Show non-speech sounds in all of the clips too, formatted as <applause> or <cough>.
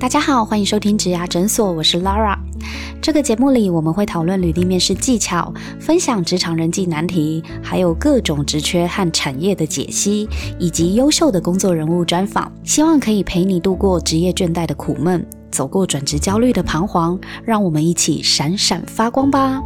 大家好，欢迎收听植牙诊所，我是 Laura。这个节目里，我们会讨论履历面试技巧，分享职场人际难题，还有各种职缺和产业的解析，以及优秀的工作人物专访。希望可以陪你度过职业倦怠的苦闷，走过转职焦虑的彷徨，让我们一起闪闪发光吧。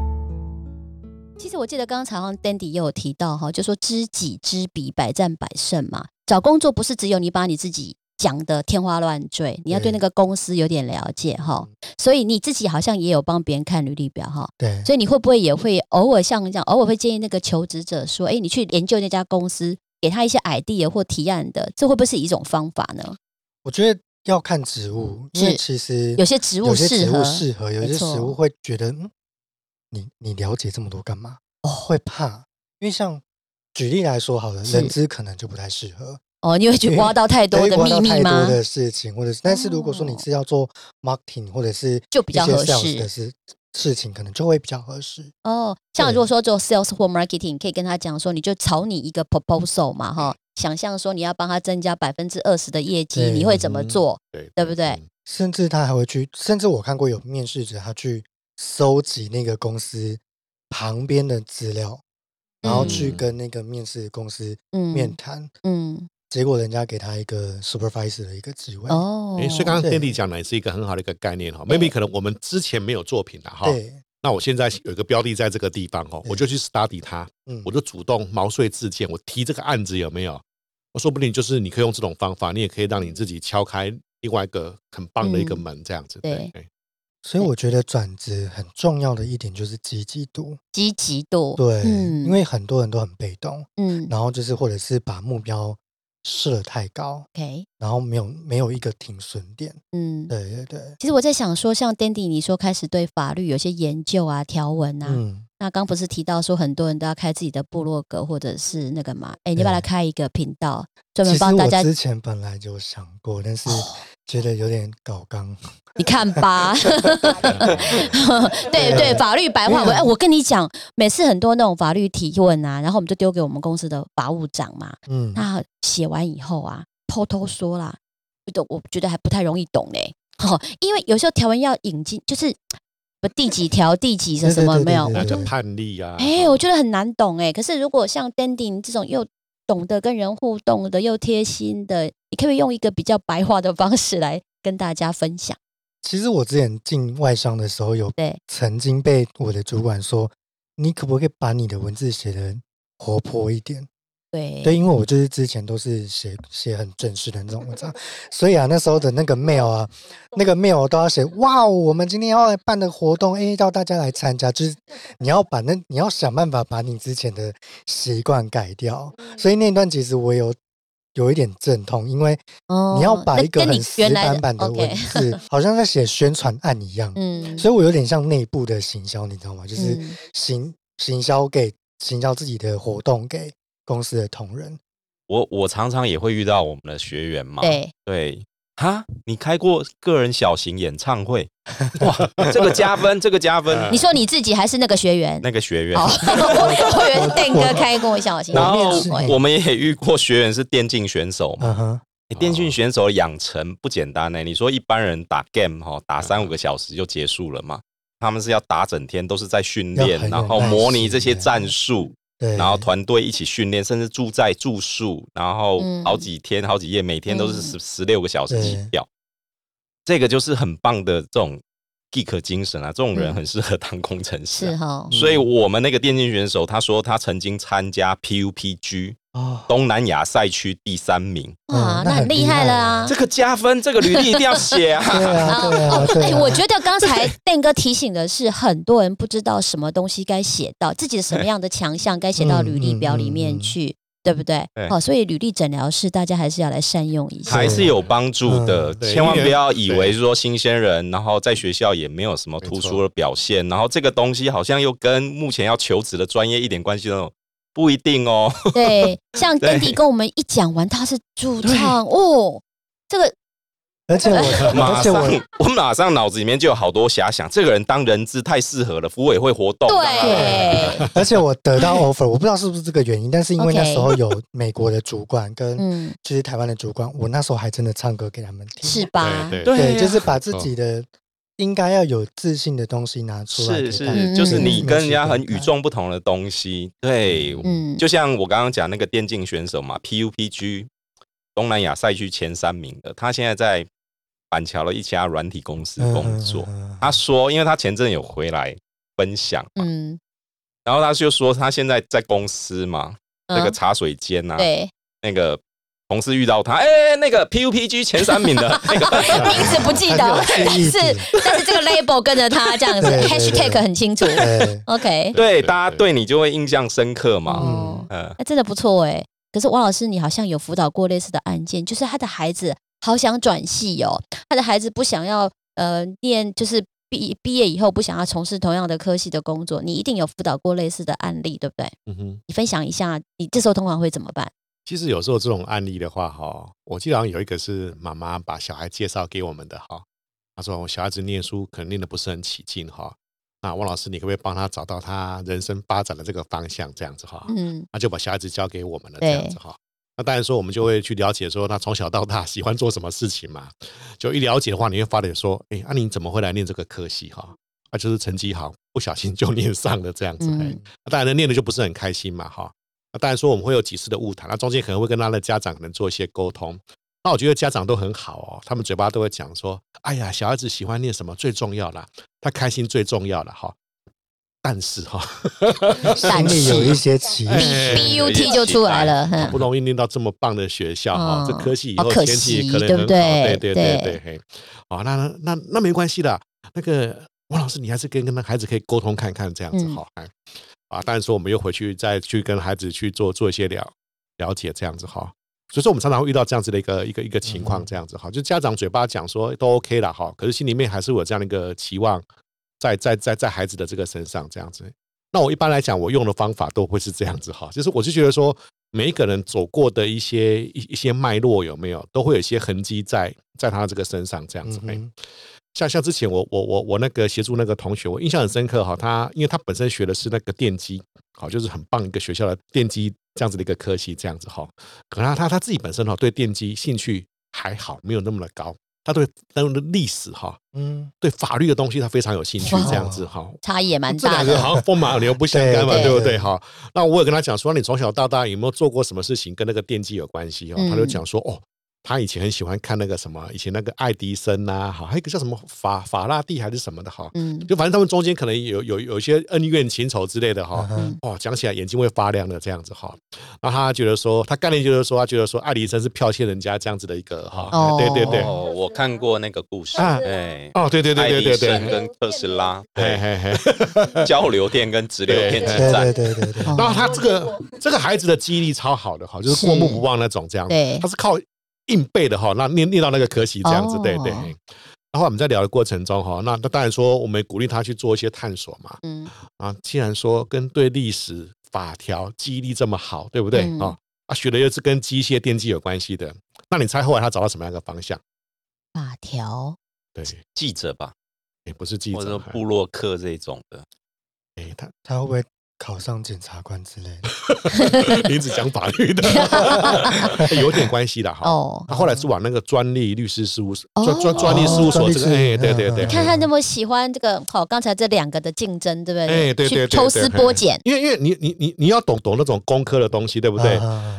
其实我记得刚刚好像 Dandy 也有提到哈，就说知己知彼，百战百胜嘛。找工作不是只有你把你自己。讲的天花乱坠，你要对那个公司有点了解哈，所以你自己好像也有帮别人看履历表哈，对，所以你会不会也会偶尔像这样，偶尔会建议那个求职者说，哎，你去研究那家公司，给他一些 idea 或提案的，这会不会是一种方法呢？我觉得要看职务，因为其实有些职务适合，适合有些职务会觉得，嗯，你你了解这么多干嘛？哦，会怕，因为像举例来说，好了，人资可能就不太适合。哦，你会去挖到太多的秘密吗？太多的事情，或者是，但是如果说你是要做 marketing 或者是就比较合适的事事情，可能就会比较合适。哦，像如果说做 sales 或 marketing，可以跟他讲说，你就炒你一个 proposal 嘛，哈，想象说你要帮他增加百分之二十的业绩，你会怎么做？对，对不对？甚至他还会去，甚至我看过有面试者他去收集那个公司旁边的资料，然后去跟那个面试公司面谈，嗯。结果人家给他一个 supervisor 的一个职位。哦，哎，所以刚刚 Dandy 讲的也是一个很好的一个概念哈。Maybe 可能我们之前没有作品的哈，那我现在有一个标的在这个地方哦，我就去 study 它，我就主动毛遂自荐，我提这个案子有没有？我说不定就是你可以用这种方法，你也可以让你自己敲开另外一个很棒的一个门，这样子。对，所以我觉得转职很重要的一点就是积极度，积极度。对，因为很多人都很被动，嗯，然后就是或者是把目标。设太高，OK，然后没有没有一个停损点，嗯，对对对。其实我在想说，像 Dandy 你说开始对法律有些研究啊、条文啊，嗯，那刚不是提到说很多人都要开自己的部落格或者是那个嘛？哎，你把它开一个频道，专门帮大家。之前本来就想过，但是觉得有点搞刚。<laughs> 你看吧，<laughs> 对对，法律白话文。哎，我跟你讲，每次很多那种法律提问啊，然后我们就丢给我们公司的法务长嘛。嗯，那写完以后啊，偷偷说啦，不懂，我觉得还不太容易懂嘞。<laughs> 哦，因为有时候条文要引进，就是不第几条、第几什什么没有，那叫判例啊。哎，我觉得很难懂哎。可是如果像 Dandy 这种又懂得跟人互动的，又贴心的，你可以用一个比较白话的方式来跟大家分享。其实我之前进外商的时候，有对曾经被我的主管说：“你可不可以把你的文字写的活泼一点？”对对，因为我就是之前都是写写很正式的那种文章，所以啊，那时候的那个 mail 啊，那个 mail 都要写：“哇，我们今天要来办的活动，哎，叫大家来参加。”就是你要把那你要想办法把你之前的习惯改掉。所以那段其实我有。有一点阵痛，因为你要把一个很死板板的文字，<laughs> 好像在写宣传案一样。嗯，所以我有点像内部的行销，你知道吗？就是行行销给行销自己的活动给公司的同仁。我我常常也会遇到我们的学员嘛。对对。哈，你开过个人小型演唱会？<laughs> 哇，这个加分，这个加分。你说你自己还是那个学员？那个学员，学员邓哥开过小型。<laughs> 然后我们也遇过学员是电竞选手嘛。电竞选手养成不简单呢。你说一般人打 game 哈，打三五个小时就结束了嘛？他们是要打整天，都是在训练，然后模拟这些战术。然后团队一起训练，甚至住在住宿，然后好几天、好几夜，每天都是十十六个小时起跳。这个就是很棒的这种 geek 精神啊！这种人很适合当工程师，是哈。所以我们那个电竞选手，他说他曾经参加 PUPG。东南亚赛区第三名，哇，那很厉害了啊！这个加分，这个履历一定要写啊！<laughs> 对啊，<laughs> 对啊，哎，我觉得刚才邓哥提醒的是，很多人不知道什么东西该写到自己的什么样的强项该写到履历表里面去，对不对？好，所以履历诊疗室大家还是要来善用一下，还是有帮助的。千万不要以为说新鲜人，然后在学校也没有什么突出的表现，然后这个东西好像又跟目前要求职的专业一点关系都有。不一定哦。对，像 <laughs> Dandy 跟我们一讲完，他是主唱哦，这个而且我 <laughs> 马上我马上脑子里面就有好多遐想，这个人当人质太适合了，服委会活动。对，而且我得到 <laughs> offer，我不知道是不是这个原因，但是因为那时候有美国的主管跟就是台湾的主管，我那时候还真的唱歌给他们听，是吧？对，就是把自己的。应该要有自信的东西拿出来，是是，就是你跟人家很与众不同的东西，对，嗯，就像我刚刚讲那个电竞选手嘛，PUPG 东南亚赛区前三名的，他现在在板桥的一家软体公司工作。他说，因为他前阵有回来分享，嗯，然后他就说他现在在公司嘛，那个茶水间呐，对，那个。同事遇到他，哎，那个 PUPG 前三名的 <laughs> 那个名字不记得，但是但是这个 label 跟着他这样子，hashtag 很清楚。OK，对，大家对你就会印象深刻嘛。嗯，哎，真的不错哎。可是王老师，你好像有辅导过类似的案件，就是他的孩子好想转系哦，他的孩子不想要呃念，就是毕毕业以后不想要从事同样的科系的工作，你一定有辅导过类似的案例，对不对？嗯哼，你分享一下，你这时候通常会怎么办？其实有时候这种案例的话，哈，我记得好像有一个是妈妈把小孩介绍给我们的，哈，他说我小孩子念书可能念的不是很起劲，哈，那汪老师你可不可以帮他找到他人生发展的这个方向，这样子哈，嗯，那就把小孩子交给我们了，这样子哈，那当然说我们就会去了解说他从小到大喜欢做什么事情嘛，就一了解的话，你会发现说，哎，那你怎么会来念这个科系哈？啊，就是成绩好，不小心就 <laughs> 念上了这样子，哎，当然念的就不是很开心嘛，哈。那当然说我们会有几次的误谈，那中间可能会跟他的家长可能做一些沟通。那我觉得家长都很好哦，他们嘴巴都会讲说：“哎呀，小孩子喜欢念什么最重要啦，他开心最重要了。”哈，但是哈，心里有一些歧视，B U T 就出来了。不容易念到这么棒的学校哈，这科系以后前景可能很好。对对对对，嘿，好，那那那没关系的。那个王老师，你还是跟跟那孩子可以沟通看看这样子哈。啊，当然说我们又回去再去跟孩子去做做一些了了解，这样子哈。所以说我们常常会遇到这样子的一个一个一个情况，这样子哈。就家长嘴巴讲说都 OK 了哈，可是心里面还是有这样的一个期望，在在在在孩子的这个身上这样子。那我一般来讲，我用的方法都会是这样子哈，就是我就觉得说，每一个人走过的一些一一些脉络有没有，都会有一些痕迹在在他这个身上这样子。像像之前我我我我那个协助那个同学，我印象很深刻哈。他因为他本身学的是那个电机，好就是很棒一个学校的电机这样子的一个科系，这样子哈。可能他他自己本身哈对电机兴趣还好，没有那么的高。他对那的历史哈，嗯，对法律的东西他非常有兴趣，这样子哈。差异也蛮大。这两个好像风马牛不相干嘛，对不对哈？那我也跟他讲说，你从小到大有没有做过什么事情跟那个电机有关系哦？他就讲说哦。他以前很喜欢看那个什么，以前那个爱迪生呐，好，还有一个叫什么法法拉第还是什么的哈，嗯，就反正他们中间可能有有有一些恩怨情仇之类的哈，哇，讲起来眼睛会发亮的这样子哈。那他觉得说，他概念就是说，他觉得说爱迪生是剽窃人家这样子的一个哈，对对对，哦，我看过那个故事，哎，哦，对对对对对对，跟特斯拉，嘿嘿嘿，<laughs> 交流电跟直流电之战，对对对对。然后他这个这个孩子的记忆力超好的哈，就是过目不忘那种这样。子，他是靠。硬背的哈，那念念到那个科系这样子，对对。然后我们在聊的过程中哈，那那当然说我们鼓励他去做一些探索嘛。嗯。啊，既然说跟对历史法条记忆力这么好，对不对啊？啊，学的又是跟机械电机有关系的，那你猜后来他找到什么样的方向？法条？对，记者吧？也不是记者，或者布洛克这种的。哎，他他会不会？考上检察官之类的，<laughs> 你只讲法律的，<laughs> 有点关系的哈。哦，他后来是往那个专利律师事务所、专专专利事务所这个，哎，对对对。你看他那么喜欢这个，好，刚才这两个的竞争，对不对？哎，对对对，抽丝剥茧。因为因为你你你你要懂懂那种工科的东西，对不对？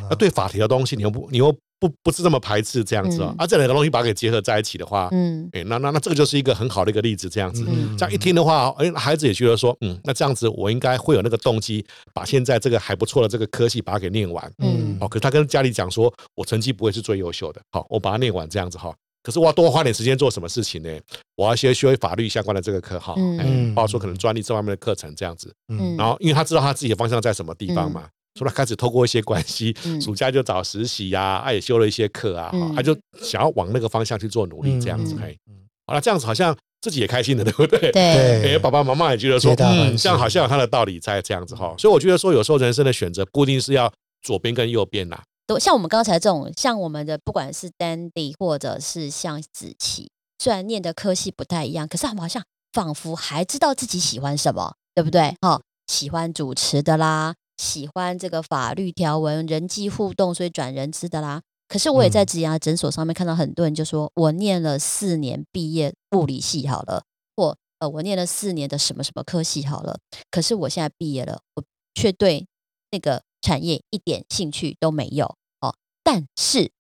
要对法庭的东西，你又不你又。不不是这么排斥这样子啊，啊这两个东西把它给结合在一起的话，嗯，哎那那那这个就是一个很好的一个例子，这样子，这样一听的话，哎孩子也觉得说，嗯，那这样子我应该会有那个动机，把现在这个还不错的这个科系把它给念完，嗯，哦，可是他跟家里讲说，我成绩不会是最优秀的，好，我把它念完这样子哈，可是我要多花点时间做什么事情呢？我要先学法律相关的这个课哈，嗯，包括说可能专利这方面的课程这样子，嗯，然后因为他知道他自己的方向在什么地方嘛。所以他开始透过一些关系，暑假就找实习呀，他也修了一些课啊，他就想要往那个方向去做努力，这样子嘿。好了，这样子好像自己也开心的，<laughs> 对不对？对。哎，爸爸妈妈也觉得说，嗯，这样好像有他的道理在这样子哈。所以我觉得说，有时候人生的选择不一定是要左边跟右边呐，都像我们刚才这种，像我们的不管是 Dandy 或者是像子琪，虽然念的科系不太一样，可是他们好像仿佛还知道自己喜欢什么，对不对？哈，喜欢主持的啦，喜欢这个法律条文、人际互动，所以转人资的啦。可是我也在职涯诊所上面看到很多人就说，我念了四年毕业物理系好了，或呃我念了四年的什么什么科系好了，可是我现在毕业了，我却对那个产业一点兴趣都没有哦。但是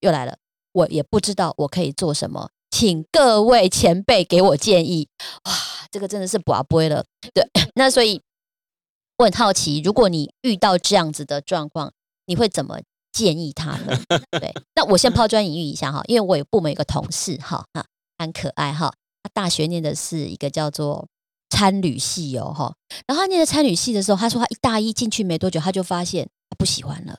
又来了，我也不知道我可以做什么，请各位前辈给我建议。哇，这个真的是不不会了。对，<coughs> 那所以我很好奇，如果你遇到这样子的状况，你会怎么？建议他呢 <laughs> 对，那我先抛砖引玉一下哈，因为我有部门有个同事哈哈，很可爱哈，他大学念的是一个叫做参旅系哦哈，然后他念的参旅系的时候，他说他一大一进去没多久，他就发现他不喜欢了，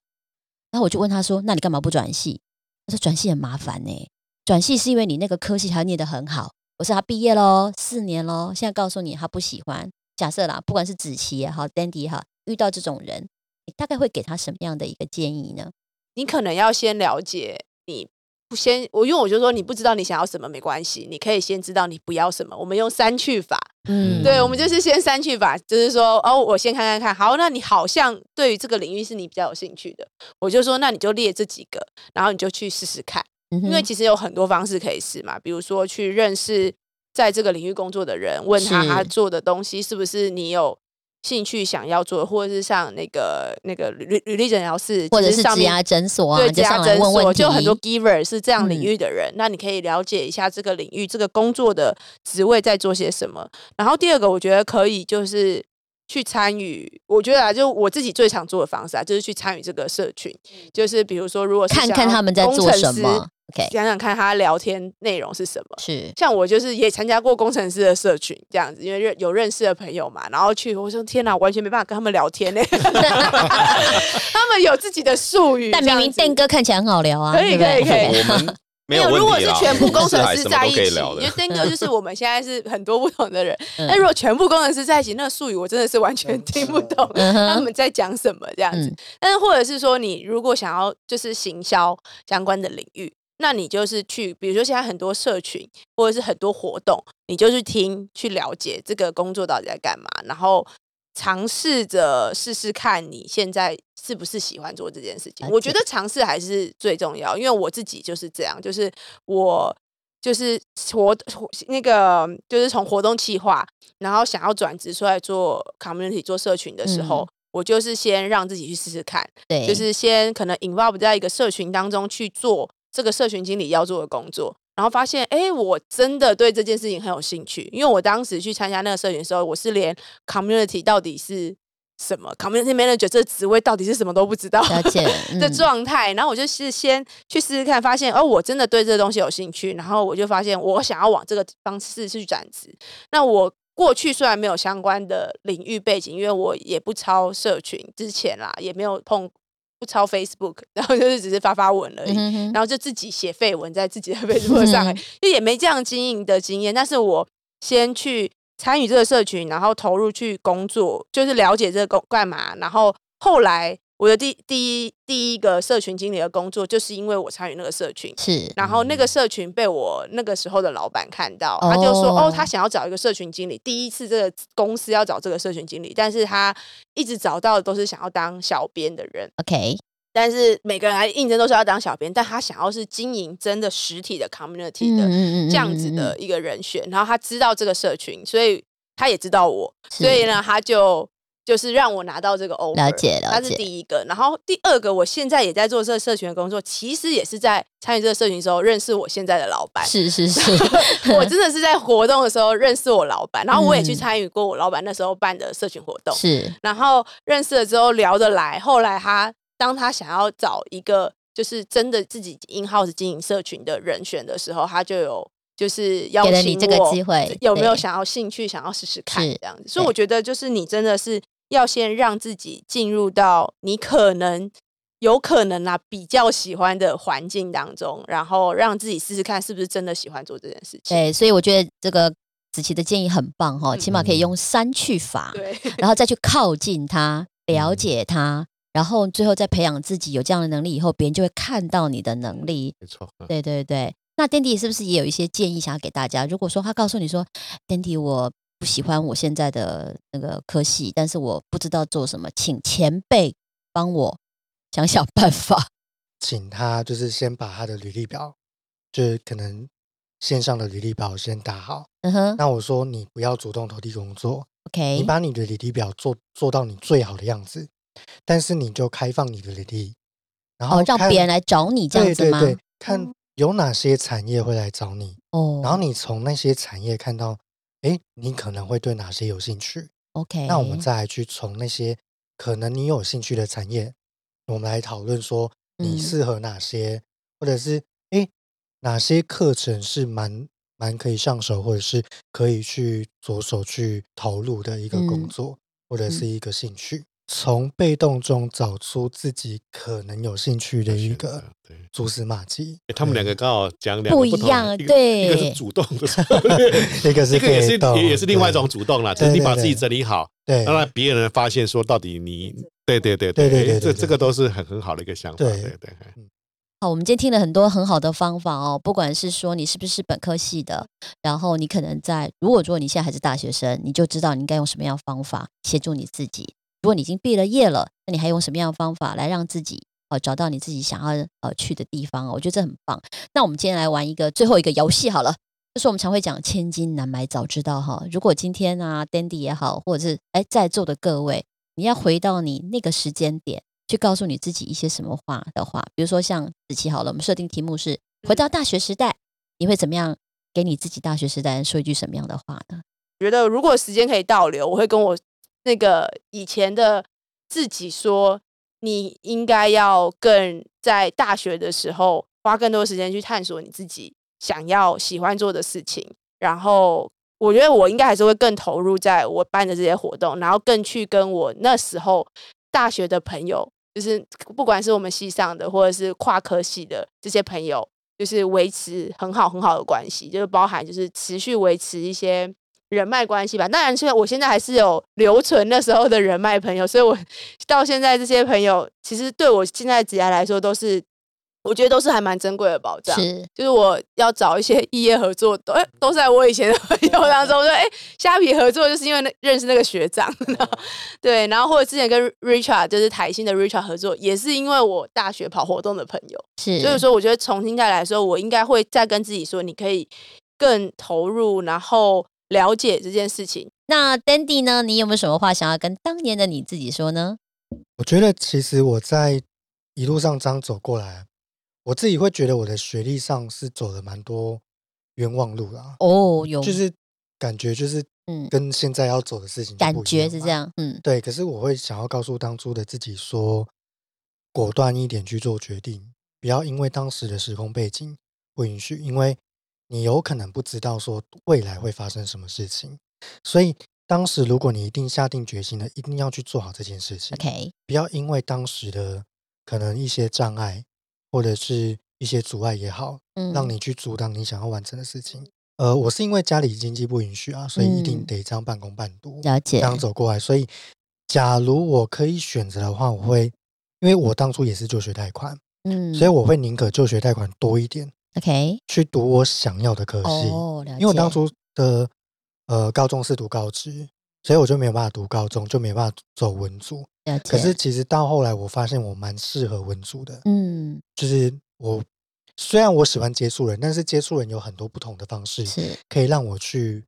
然后我就问他说，那你干嘛不转系？他说转系很麻烦呢，转系是因为你那个科系还念得很好。我说他毕业喽，四年喽，现在告诉你他不喜欢，假设啦，不管是子琪也好，Dandy 也好，遇到这种人，你大概会给他什么样的一个建议呢？你可能要先了解，你不先我，因为我就说你不知道你想要什么没关系，你可以先知道你不要什么。我们用删去法，嗯，对，我们就是先删去法，就是说哦，我先看看看，好，那你好像对于这个领域是你比较有兴趣的，我就说那你就列这几个，然后你就去试试看，因为其实有很多方式可以试嘛，比如说去认识在这个领域工作的人，问他他做的东西是不是你有。兴趣想要做，或者是像那个那个履履历诊疗室，或者是职涯诊所啊，对，职涯诊所就很多 giver 是这样领域的人，那你可以了解一下这个领域这个工作的职位在做些什么。然后第二个，我觉得可以就是去参与，我觉得啊，就我自己最常做的方式啊，就是去参与这个社群，就是比如说，如果看看他们在做什么。想想看，他聊天内容是什么？是像我就是也参加过工程师的社群这样子，因为认有认识的朋友嘛，然后去我说天哪，完全没办法跟他们聊天呢。<laughs> <laughs> 他们有自己的术语，但明明邓哥看起来很好聊啊，可以可以可以。没有，如果是全部工程师在一起，因为邓哥就是我们现在是很多不同的人。但如果全部工程师在一起，那个术语我真的是完全听不懂他们在讲什么这样子。但是或者是说，你如果想要就是行销相关的领域。那你就是去，比如说现在很多社群或者是很多活动，你就去听去了解这个工作到底在干嘛，然后尝试着试试看你现在是不是喜欢做这件事情。我觉得尝试还是最重要，因为我自己就是这样，就是我就是活那个就是从活动企划，然后想要转职出来做 community 做社群的时候，我就是先让自己去试试看，对，就是先可能 involve 在一个社群当中去做。这个社群经理要做的工作，然后发现，哎，我真的对这件事情很有兴趣。因为我当时去参加那个社群的时候，我是连 community 到底是什么，community manager 这个职位到底是什么都不知道 <laughs> 的状态。然后我就是先去试试看，发现，哦，我真的对这个东西有兴趣。然后我就发现，我想要往这个方式去转职。那我过去虽然没有相关的领域背景，因为我也不超社群之前啦，也没有碰。不抄 Facebook，<laughs> 然后就是只是发发文而已，然后就自己写废文在自己的 <laughs> Facebook 上，就也没这样经营的经验。但是我先去参与这个社群，然后投入去工作，就是了解这个工干嘛，然后后来。我的第第一第一个社群经理的工作，就是因为我参与那个社群，是，然后那个。社群被我那个时候的老板看到，他就说，哦，他想要找一个社群经理，第一次这个公司要找这个社群经理，但是他一直找到的都是想要当小编的人，OK，但是每个人来应征都是要当小编，但他想要是经营真的实体的 community 的这样子的一个人选，然后他知道这个社群，所以他也知道我，所以呢，他就。就是让我拿到这个 offer，了解了他是第一个，然后第二个，我现在也在做这个社群的工作，其实也是在参与这个社群的时候认识我现在的老板。是是是，<laughs> 我真的是在活动的时候认识我老板，然后我也去参与过我老板那时候办的社群活动。是，然后认识了之后聊得来，后来他当他想要找一个就是真的自己 in house 经营社群的人选的时候，他就有就是邀请我，有没有想要兴趣想要试试看这样子。所以我觉得就是你真的是。要先让自己进入到你可能有可能啊比较喜欢的环境当中，然后让自己试试看是不是真的喜欢做这件事情。对，所以我觉得这个子琪的建议很棒哈，起码可以用三去法，对，然后再去靠近他，<laughs> 了解他。然后最后再培养自己有这样的能力以后，别人就会看到你的能力。没错，对对对。那 Dandy 是不是也有一些建议想要给大家？如果说他告诉你说，Dandy 我不喜欢我现在的那个科系，但是我不知道做什么，请前辈帮我 <laughs> 想想办法。请他就是先把他的履历表，就是可能线上的履历表先打好。嗯哼。那我说你不要主动投递工作，OK？你把你的履历表做做到你最好的样子，但是你就开放你的履历，然后让别人来找你这样子吗？对看。有哪些产业会来找你？哦，然后你从那些产业看到，哎，你可能会对哪些有兴趣？OK，那我们再来去从那些可能你有兴趣的产业，我们来讨论说你适合哪些，或者是哎哪些课程是蛮蛮可以上手，或者是可以去着手去投入的一个工作，或者是一个兴趣。从被动中找出自己可能有兴趣的一个蛛丝马迹。他们两个刚好讲两个不一样，对，一个是主动的，<laughs> 一个是一个也是也是另外一种主动啦，就是你把自己整理好，对，让别人发现说到底你，对对对对对，这这个都是很很好的一个想法，对对。好，我们今天听了很多很好的方法哦，不管是说你是不是本科系的，然后你可能在，如果说你现在还是大学生，你就知道你应该用什么样的方法协助你自己。如果你已经毕了业了，那你还用什么样的方法来让自己呃找到你自己想要呃去的地方？我觉得这很棒。那我们今天来玩一个最后一个游戏好了，就是我们常会讲“千金难买早知道”哈。如果今天啊，Dandy 也好，或者是哎在座的各位，你要回到你那个时间点去告诉你自己一些什么话的话，比如说像子琪好了，我们设定题目是回到大学时代，你会怎么样给你自己大学时代说一句什么样的话呢？觉得如果时间可以倒流，我会跟我。那个以前的自己说，你应该要更在大学的时候花更多时间去探索你自己想要喜欢做的事情。然后，我觉得我应该还是会更投入在我办的这些活动，然后更去跟我那时候大学的朋友，就是不管是我们系上的或者是跨科系的这些朋友，就是维持很好很好的关系，就是包含就是持续维持一些。人脉关系吧，当然，现在我现在还是有留存那时候的人脉朋友，所以我 <laughs> 到现在这些朋友，其实对我现在职业来说，都是我觉得都是还蛮珍贵的保障。是，就是我要找一些 <laughs> 异业合作，都都在我以前的朋友当中。我说，哎，虾皮合作就是因为那认识那个学长，对，然后或者之前跟 Richard 就是台新的 Richard 合作，也是因为我大学跑活动的朋友。是，所以说，我觉得重新再来说，我应该会再跟自己说，你可以更投入，然后。了解这件事情，那 Dandy 呢？你有没有什么话想要跟当年的你自己说呢？我觉得其实我在一路上这样走过来，我自己会觉得我的学历上是走了蛮多冤枉路啦。哦，有，就是感觉就是嗯，跟现在要走的事情感觉是这样，嗯，对。可是我会想要告诉当初的自己说，果断一点去做决定，不要因为当时的时空背景不允许，因为。你有可能不知道说未来会发生什么事情，所以当时如果你一定下定决心了，一定要去做好这件事情。OK，不要因为当时的可能一些障碍或者是一些阻碍也好，嗯，让你去阻挡你想要完成的事情。呃，我是因为家里经济不允许啊，所以一定得这样半工半读，了解，这样走过来。所以，假如我可以选择的话，我会，因为我当初也是就学贷款，嗯，所以我会宁可就学贷款多一点。OK，去读我想要的科系，因为我当初的呃高中是读高职，所以我就没有办法读高中，就没办法走文组。可是其实到后来，我发现我蛮适合文组的。嗯，就是我虽然我喜欢接触人，但是接触人有很多不同的方式，是可以让我去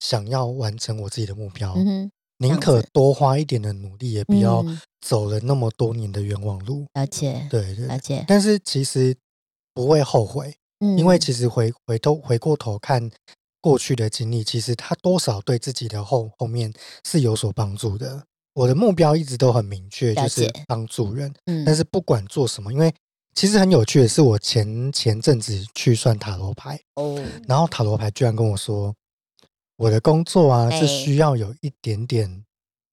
想要完成我自己的目标。嗯宁可多花一点的努力，也不要走了那么多年的冤枉路。了解，对对，了解。但是其实不会后悔。因为其实回回头回过头看过去的经历，其实他多少对自己的后后面是有所帮助的。我的目标一直都很明确，就是帮助人。嗯，但是不管做什么，因为其实很有趣的是，我前前阵子去算塔罗牌哦，然后塔罗牌居然跟我说，我的工作啊是需要有一点点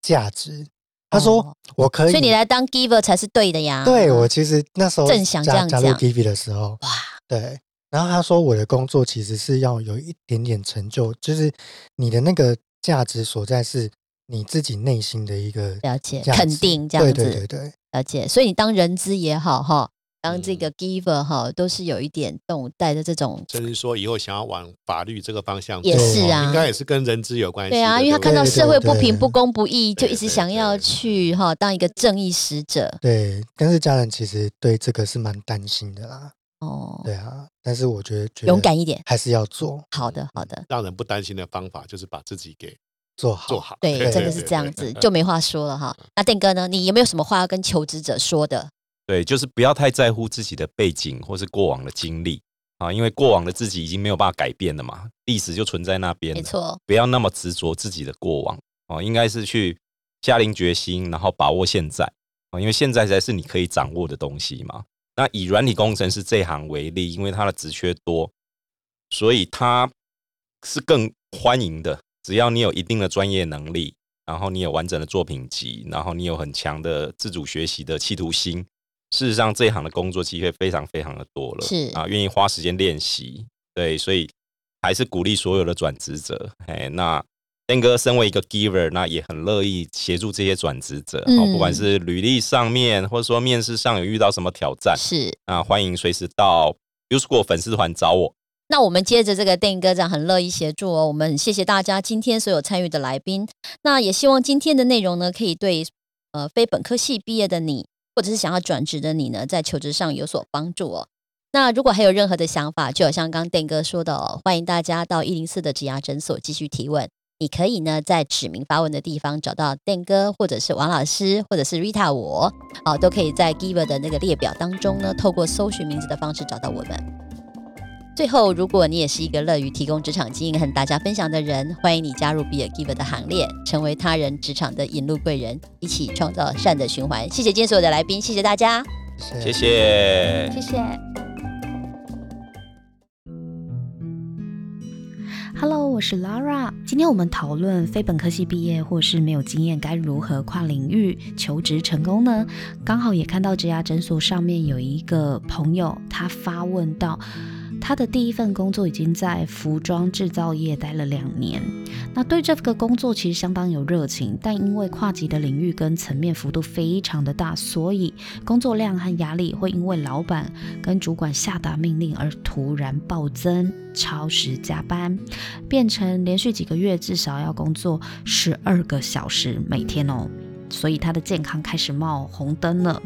价值。他说我可以，所以你来当 giver 才是对的呀。对我其实那时候正想加加入 giver 的时候，哇，对。然后他说：“我的工作其实是要有一点点成就，就是你的那个价值所在是你自己内心的一个了解、肯定这样子。对对对对。了解。所以你当人资也好哈。当这个 giver 哈，都是有一点动带着这种，就是说以后想要往法律这个方向，也是啊，应该也是跟人资有关系。对啊，因为他看到社会不平、不公、不义，就一直想要去哈当一个正义使者。对，但是家人其实对这个是蛮担心的啦。哦，对啊，但是我觉得勇敢一点还是要做。好的，好的。让人不担心的方法就是把自己给做好，做好。对，真的是这样子，就没话说了哈。那电哥呢？你有没有什么话要跟求职者说的？对，就是不要太在乎自己的背景或是过往的经历啊，因为过往的自己已经没有办法改变了嘛，历史就存在那边。没错，不要那么执着自己的过往哦，应该是去下定决心，然后把握现在啊，因为现在才是你可以掌握的东西嘛。那以软体工程师这行为例，因为它的职缺多，所以它是更欢迎的。只要你有一定的专业能力，然后你有完整的作品集，然后你有很强的自主学习的企图心。事实上，这一行的工作机会非常非常的多了，是啊，愿意花时间练习，对，所以还是鼓励所有的转职者。哎，那天哥身为一个 giver，那也很乐意协助这些转职者，哦，不管是履历上面，或者说面试上有遇到什么挑战，是啊，欢迎随时到 Usco 粉丝团找我。那我们接着这个电影哥这样很乐意协助哦，我们谢谢大家今天所有参与的来宾。那也希望今天的内容呢，可以对呃非本科系毕业的你。或者是想要转职的你呢，在求职上有所帮助哦。那如果还有任何的想法，就好像刚刚电哥说的哦，欢迎大家到一零四的职涯诊所继续提问。你可以呢在指名发问的地方找到电哥，或者是王老师，或者是 Rita 我，哦，都可以在 Giver 的那个列表当中呢，透过搜寻名字的方式找到我们。最后，如果你也是一个乐于提供职场经验和大家分享的人，欢迎你加入 Be a Giver 的行列，成为他人职场的引路贵人，一起创造善的循环。谢谢今天所有的来宾，谢谢大家，谢谢，谢谢。Hello，我是 Lara。今天我们讨论非本科系毕业或是没有经验该如何跨领域求职成功呢？刚好也看到职涯诊所上面有一个朋友，他发问到。他的第一份工作已经在服装制造业待了两年，那对这个工作其实相当有热情，但因为跨级的领域跟层面幅度非常的大，所以工作量和压力会因为老板跟主管下达命令而突然暴增，超时加班，变成连续几个月至少要工作十二个小时每天哦，所以他的健康开始冒红灯了。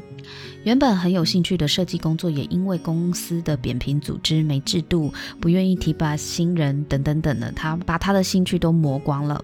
原本很有兴趣的设计工作，也因为公司的扁平组织、没制度、不愿意提拔新人等等等的，他把他的兴趣都磨光了。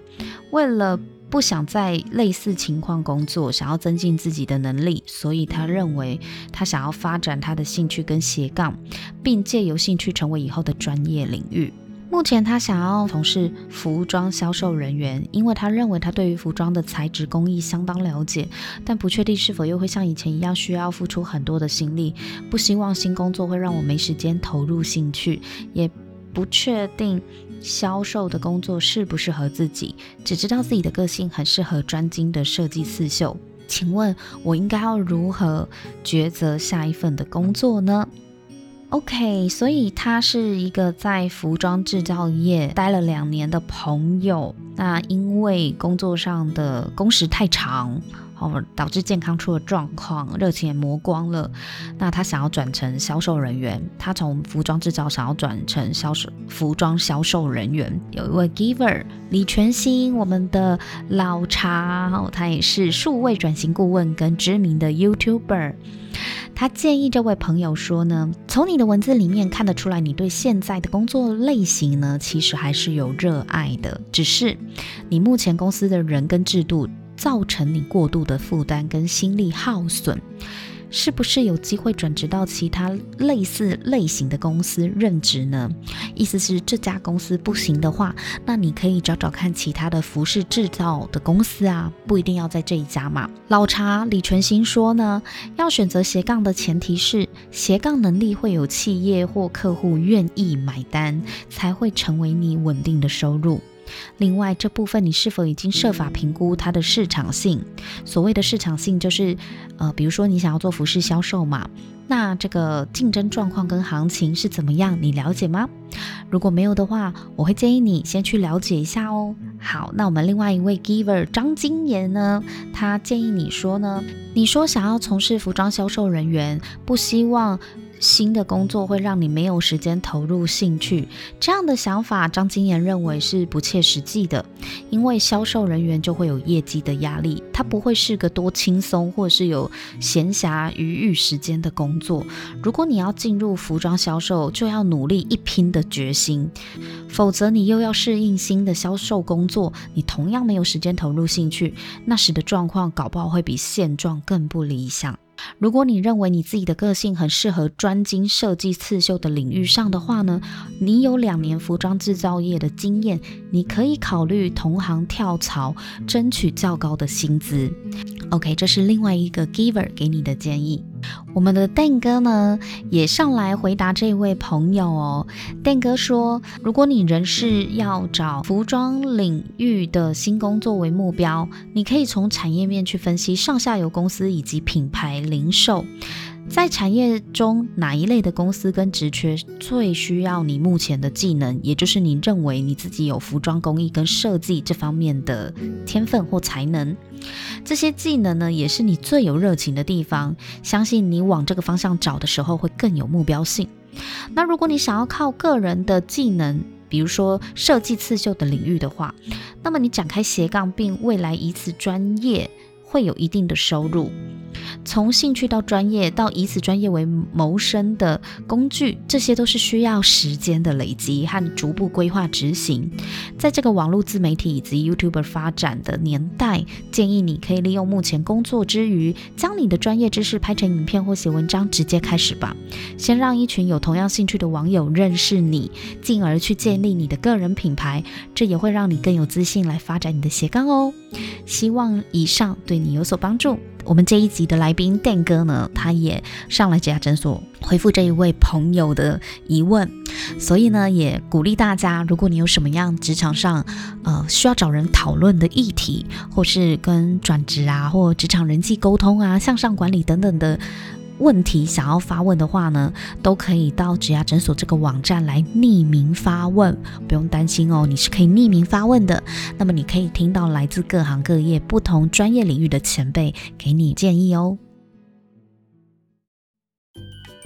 为了不想在类似情况工作，想要增进自己的能力，所以他认为他想要发展他的兴趣跟斜杠，并借由兴趣成为以后的专业领域。目前他想要从事服装销售人员，因为他认为他对于服装的材质工艺相当了解，但不确定是否又会像以前一样需要付出很多的心力。不希望新工作会让我没时间投入兴趣，也不确定销售的工作适不适合自己，只知道自己的个性很适合专精的设计刺绣。请问，我应该要如何抉择下一份的工作呢？OK，所以他是一个在服装制造业待了两年的朋友。那因为工作上的工时太长。哦，导致健康出了状况，热情也磨光了。那他想要转成销售人员，他从服装制造想要转成销售服装销售人员。有一位 giver 李全兴，我们的老茶，哦，他也是数位转型顾问跟知名的 YouTuber。他建议这位朋友说呢，从你的文字里面看得出来，你对现在的工作类型呢，其实还是有热爱的，只是你目前公司的人跟制度。造成你过度的负担跟心力耗损，是不是有机会转职到其他类似类型的公司任职呢？意思是这家公司不行的话，那你可以找找看其他的服饰制造的公司啊，不一定要在这一家嘛。老茶李全兴说呢，要选择斜杠的前提是斜杠能力会有企业或客户愿意买单，才会成为你稳定的收入。另外，这部分你是否已经设法评估它的市场性？所谓的市场性，就是呃，比如说你想要做服饰销售嘛，那这个竞争状况跟行情是怎么样？你了解吗？如果没有的话，我会建议你先去了解一下哦。好，那我们另外一位 giver 张金言呢，他建议你说呢，你说想要从事服装销售人员，不希望。新的工作会让你没有时间投入兴趣，这样的想法，张金言认为是不切实际的。因为销售人员就会有业绩的压力，它不会是个多轻松或是有闲暇余裕时间的工作。如果你要进入服装销售，就要努力一拼的决心，否则你又要适应新的销售工作，你同样没有时间投入兴趣，那时的状况搞不好会比现状更不理想。如果你认为你自己的个性很适合专精设计刺绣的领域上的话呢，你有两年服装制造业的经验，你可以考虑同行跳槽，争取较高的薪资。OK，这是另外一个 giver 给你的建议。我们的蛋哥呢也上来回答这位朋友哦。蛋哥说，如果你仍是要找服装领域的新工作为目标，你可以从产业面去分析上下游公司以及品牌零售。在产业中，哪一类的公司跟职缺最需要你目前的技能？也就是你认为你自己有服装工艺跟设计这方面的天分或才能。这些技能呢，也是你最有热情的地方。相信你往这个方向找的时候，会更有目标性。那如果你想要靠个人的技能，比如说设计刺绣的领域的话，那么你展开斜杠，并未来以此专业会有一定的收入。从兴趣到专业，到以此专业为谋生的工具，这些都是需要时间的累积和逐步规划执行。在这个网络自媒体以及 YouTuber 发展的年代，建议你可以利用目前工作之余，将你的专业知识拍成影片或写文章，直接开始吧。先让一群有同样兴趣的网友认识你，进而去建立你的个人品牌，这也会让你更有自信来发展你的斜杠哦。希望以上对你有所帮助。我们这一集的来宾蛋哥呢，他也上了这家诊所回复这一位朋友的疑问，所以呢，也鼓励大家，如果你有什么样职场上呃需要找人讨论的议题，或是跟转职啊，或职场人际沟通啊、向上管理等等的。问题想要发问的话呢，都可以到指牙诊所这个网站来匿名发问，不用担心哦，你是可以匿名发问的。那么你可以听到来自各行各业、不同专业领域的前辈给你建议哦。